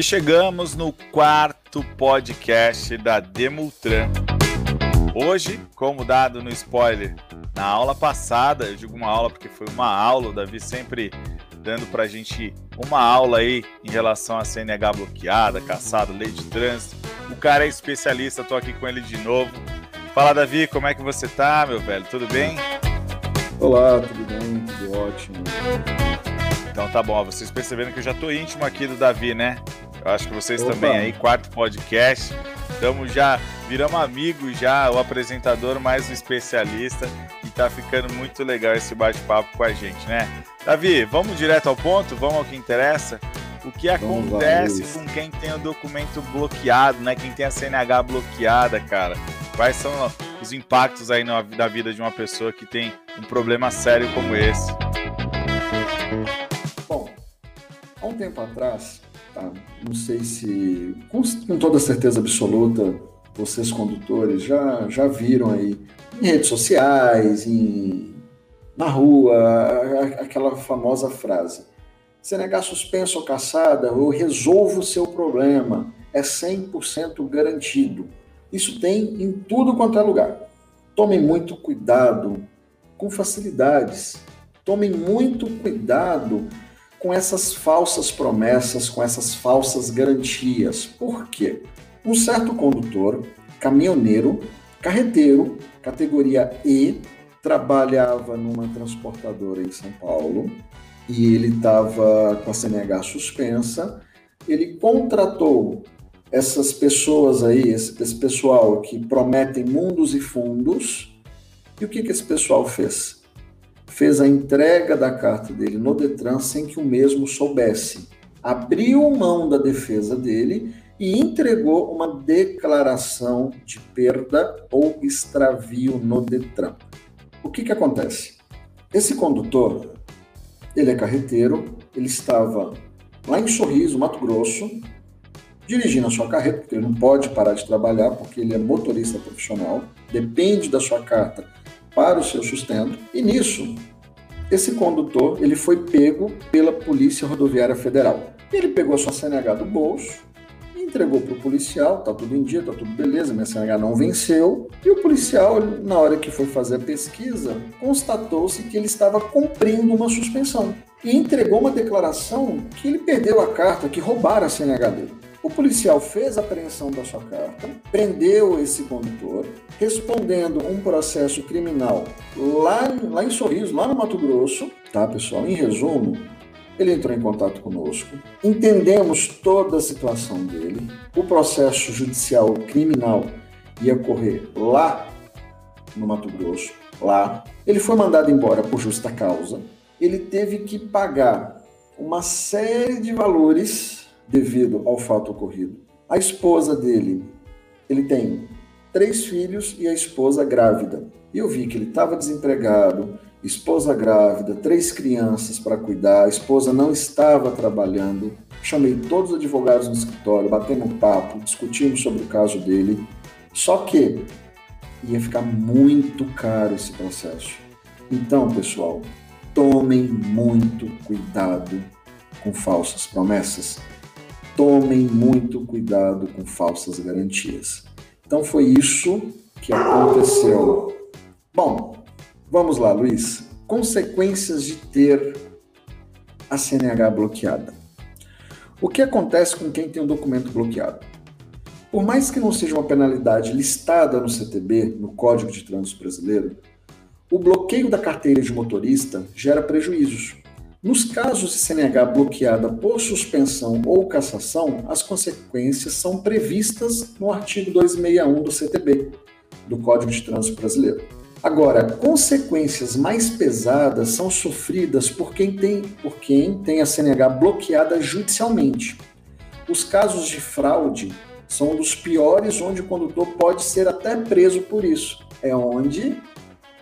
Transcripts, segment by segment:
E chegamos no quarto podcast da Demultran. Hoje, como dado no spoiler na aula passada, eu digo uma aula porque foi uma aula, o Davi sempre dando para a gente uma aula aí em relação a CNH bloqueada, caçado, lei de trânsito. O cara é especialista, tô aqui com ele de novo. Fala, Davi, como é que você tá, meu velho? Tudo bem? Olá, tudo bem? Tudo ótimo. Então tá bom, vocês perceberam que eu já tô íntimo aqui do Davi, né? Eu acho que vocês Opa. também aí, quarto podcast. Estamos já, viramos amigos já, o apresentador mais o especialista. E tá ficando muito legal esse bate-papo com a gente, né? Davi, vamos direto ao ponto, vamos ao que interessa. O que acontece com quem tem o documento bloqueado, né? Quem tem a CNH bloqueada, cara? Quais são os impactos aí na, da vida de uma pessoa que tem um problema sério como esse? Bom, há um tempo atrás? Não sei se, com, com, toda certeza absoluta, vocês condutores já, já viram aí em redes sociais, em, na rua, aquela famosa frase: se negar suspenso ou caçada, eu resolvo o seu problema, é 100% garantido. Isso tem em tudo quanto é lugar. Tomem muito cuidado com facilidades. Tomem muito cuidado com essas falsas promessas, com essas falsas garantias. Por quê? Um certo condutor, caminhoneiro, carreteiro, categoria E, trabalhava numa transportadora em São Paulo e ele estava com a CNH suspensa. Ele contratou essas pessoas aí, esse, esse pessoal que prometem mundos e fundos. E o que, que esse pessoal fez? Fez a entrega da carta dele no Detran sem que o mesmo soubesse. Abriu mão da defesa dele e entregou uma declaração de perda ou extravio no Detran. O que, que acontece? Esse condutor, ele é carreteiro, ele estava lá em Sorriso, Mato Grosso, dirigindo a sua carreta, porque ele não pode parar de trabalhar, porque ele é motorista profissional, depende da sua carta para o seu sustento. E nisso, esse condutor ele foi pego pela Polícia Rodoviária Federal. Ele pegou a sua CNH do bolso, entregou para o policial, tá tudo em dia, tá tudo beleza, minha CNH não venceu. E o policial, na hora que foi fazer a pesquisa, constatou-se que ele estava cumprindo uma suspensão e entregou uma declaração que ele perdeu a carta, que roubaram a CNH dele. O policial fez a apreensão da sua carta, prendeu esse condutor, respondendo um processo criminal lá, lá em Sorriso, lá no Mato Grosso, tá, pessoal? Em resumo, ele entrou em contato conosco, entendemos toda a situação dele, o processo judicial criminal ia correr lá no Mato Grosso, lá. Ele foi mandado embora por justa causa, ele teve que pagar uma série de valores devido ao fato ocorrido. A esposa dele, ele tem três filhos e a esposa grávida. E eu vi que ele estava desempregado, esposa grávida, três crianças para cuidar, a esposa não estava trabalhando. Chamei todos os advogados no escritório, batemos um papo, discutimos sobre o caso dele. Só que ia ficar muito caro esse processo. Então, pessoal, tomem muito cuidado com falsas promessas tomem muito cuidado com falsas garantias. Então foi isso que aconteceu. Bom, vamos lá, Luiz. Consequências de ter a CNH bloqueada. O que acontece com quem tem um documento bloqueado? Por mais que não seja uma penalidade listada no CTB, no Código de Trânsito Brasileiro, o bloqueio da carteira de motorista gera prejuízos. Nos casos de CNH bloqueada por suspensão ou cassação, as consequências são previstas no artigo 261 do CTB, do Código de Trânsito Brasileiro. Agora, consequências mais pesadas são sofridas por quem tem, por quem tem a CNH bloqueada judicialmente. Os casos de fraude são um dos piores, onde o condutor pode ser até preso por isso. É onde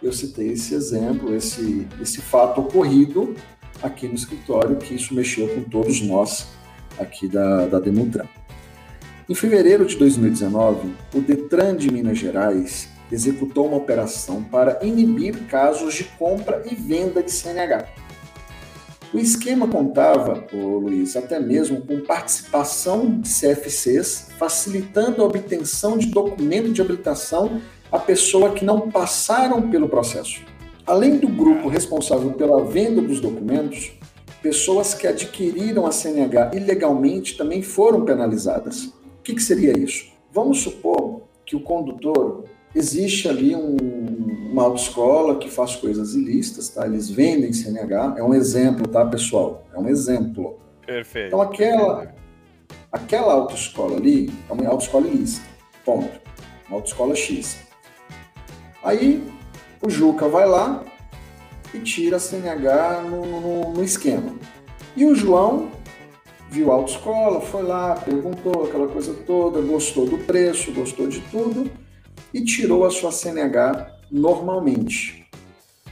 eu citei esse exemplo, esse, esse fato ocorrido aqui no escritório, que isso mexeu com todos nós aqui da, da Demutran. Em fevereiro de 2019, o Detran de Minas Gerais executou uma operação para inibir casos de compra e venda de CNH. O esquema contava, ô Luiz, até mesmo com participação de CFCs, facilitando a obtenção de documento de habilitação a pessoa que não passaram pelo processo. Além do grupo responsável pela venda dos documentos, pessoas que adquiriram a CNH ilegalmente também foram penalizadas. O que, que seria isso? Vamos supor que o condutor existe ali um, uma autoescola que faz coisas ilícitas, tá? Eles vendem CNH, é um exemplo, tá, pessoal? É um exemplo. Perfeito. Então aquela aquela autoescola ali é uma autoescola ilícita. Ponto. Uma autoescola X. Aí o Juca vai lá e tira a CNH no, no, no esquema. E o João viu a autoescola, foi lá, perguntou aquela coisa toda, gostou do preço, gostou de tudo e tirou a sua CNH normalmente.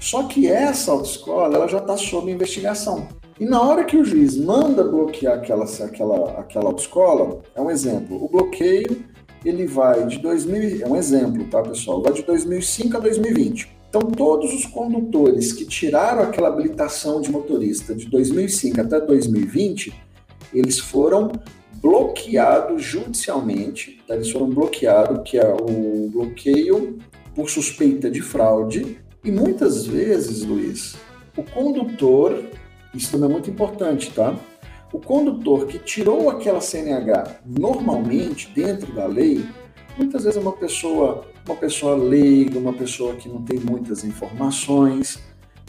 Só que essa autoescola ela já está sob investigação. E na hora que o juiz manda bloquear aquela, aquela, aquela autoescola, é um exemplo, o bloqueio ele vai de 2000, é um exemplo, tá pessoal, vai de 2005 a 2020. Então todos os condutores que tiraram aquela habilitação de motorista de 2005 até 2020, eles foram bloqueado judicialmente, tá? eles foram bloqueados, que é o bloqueio por suspeita de fraude, e muitas vezes, Luiz, o condutor, isso também é muito importante, tá? O condutor que tirou aquela CNH normalmente dentro da lei, muitas vezes uma pessoa, uma pessoa leiga, uma pessoa que não tem muitas informações,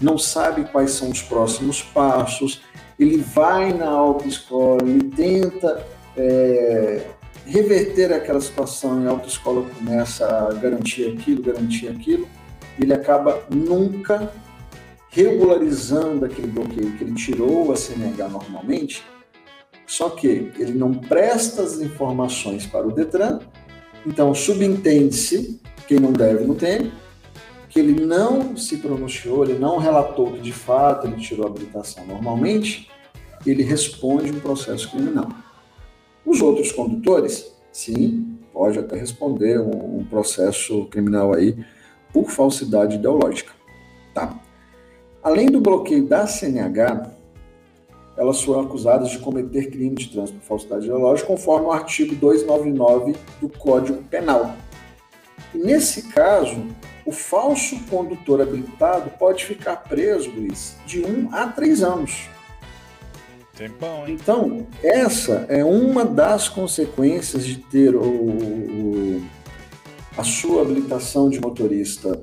não sabe quais são os próximos passos, ele vai na autoescola, ele tenta é, reverter aquela situação e a autoescola começa a garantir aquilo, garantir aquilo, ele acaba nunca regularizando aquele bloqueio que ele tirou a CNH normalmente, só que ele não presta as informações para o Detran, então subentende-se, quem não deve não tem, que ele não se pronunciou, ele não relatou que de fato ele tirou a habilitação normalmente, ele responde um processo criminal. Os outros condutores, sim, pode até responder um, um processo criminal aí por falsidade ideológica, tá? Além do bloqueio da CNH, elas foram acusadas de cometer crime de trânsito por falsidade ideológica, conforme o artigo 299 do Código Penal. E nesse caso, o falso condutor habilitado pode ficar preso, Luiz, de um a três anos. Tempão, hein? Então, essa é uma das consequências de ter o, o, a sua habilitação de motorista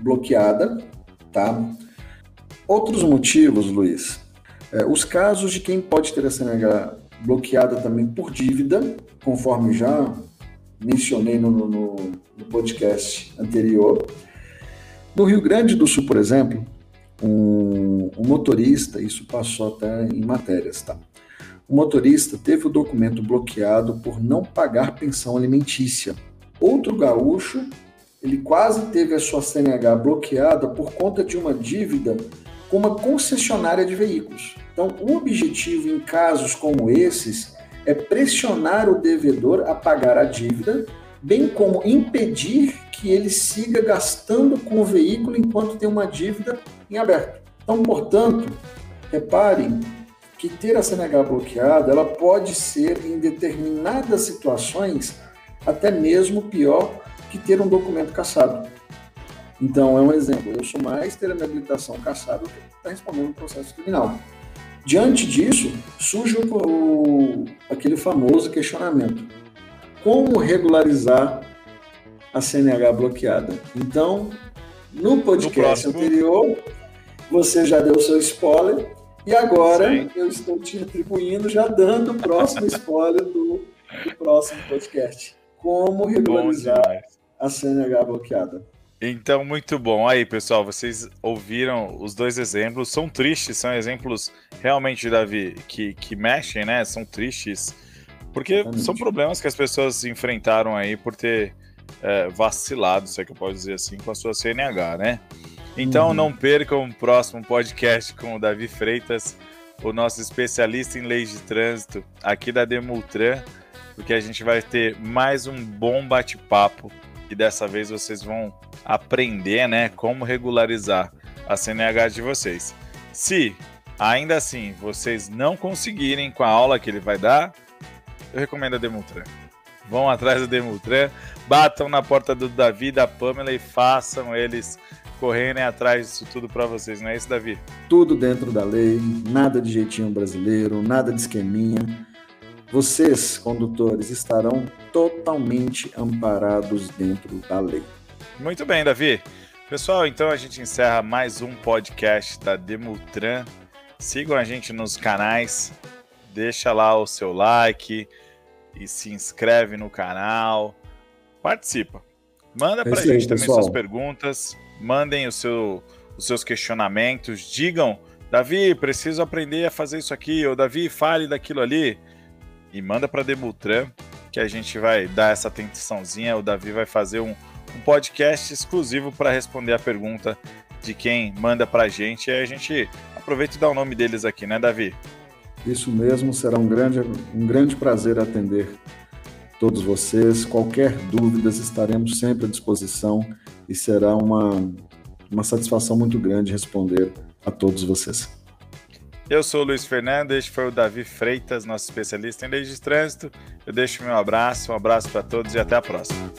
bloqueada, tá? Outros motivos, Luiz. É, os casos de quem pode ter a CNH bloqueada também por dívida, conforme já mencionei no, no, no podcast anterior. No Rio Grande do Sul, por exemplo, um, um motorista, isso passou até em matérias, tá? O motorista teve o documento bloqueado por não pagar pensão alimentícia. Outro gaúcho, ele quase teve a sua CNH bloqueada por conta de uma dívida com uma concessionária de veículos. Então, o objetivo em casos como esses é pressionar o devedor a pagar a dívida, bem como impedir que ele siga gastando com o veículo enquanto tem uma dívida em aberto. Então, portanto, reparem que ter a CNH bloqueada, ela pode ser em determinadas situações até mesmo pior que ter um documento cassado. Então, é um exemplo. Eu sou mais ter a minha habilitação cassada do que estar respondendo um processo criminal. Diante disso, surge o, o, aquele famoso questionamento: como regularizar a CNH bloqueada? Então, no podcast no anterior, você já deu seu spoiler e agora Sim. eu estou te atribuindo, já dando o próximo spoiler do, do próximo podcast. Como regularizar a CNH bloqueada. Então, muito bom. Aí, pessoal, vocês ouviram os dois exemplos. São tristes, são exemplos realmente, Davi, que, que mexem, né? São tristes. Porque Exatamente. são problemas que as pessoas enfrentaram aí por ter é, vacilado, se é que eu posso dizer assim, com a sua CNH, né? Então uhum. não percam o próximo podcast com o Davi Freitas, o nosso especialista em leis de trânsito aqui da Demultran, porque a gente vai ter mais um bom bate-papo e dessa vez vocês vão aprender, né, como regularizar a CNH de vocês. Se ainda assim vocês não conseguirem com a aula que ele vai dar, eu recomendo a Demutran. Vão atrás da Demutran, batam na porta do Davi, da Pamela e façam eles correrem atrás disso tudo para vocês, não é isso, Davi? Tudo dentro da lei, nada de jeitinho brasileiro, nada de esqueminha. Vocês, condutores, estarão totalmente amparados dentro da lei. Muito bem, Davi. Pessoal, então a gente encerra mais um podcast da Demutran. Sigam a gente nos canais, deixa lá o seu like e se inscreve no canal. Participa. Manda para a gente também pessoal. suas perguntas, mandem o seu, os seus questionamentos, digam, Davi, preciso aprender a fazer isso aqui, ou Davi, fale daquilo ali, e manda para Demutran, que a gente vai dar essa atençãozinha, o Davi vai fazer um, um podcast exclusivo para responder a pergunta de quem manda para a gente, e a gente aproveita e dá o nome deles aqui, né, Davi? Isso mesmo, será um grande, um grande prazer atender todos vocês. Qualquer dúvidas, estaremos sempre à disposição e será uma, uma satisfação muito grande responder a todos vocês. Eu sou o Luiz Fernando, este foi o Davi Freitas, nosso especialista em leis de trânsito. Eu deixo meu abraço, um abraço para todos e até a próxima.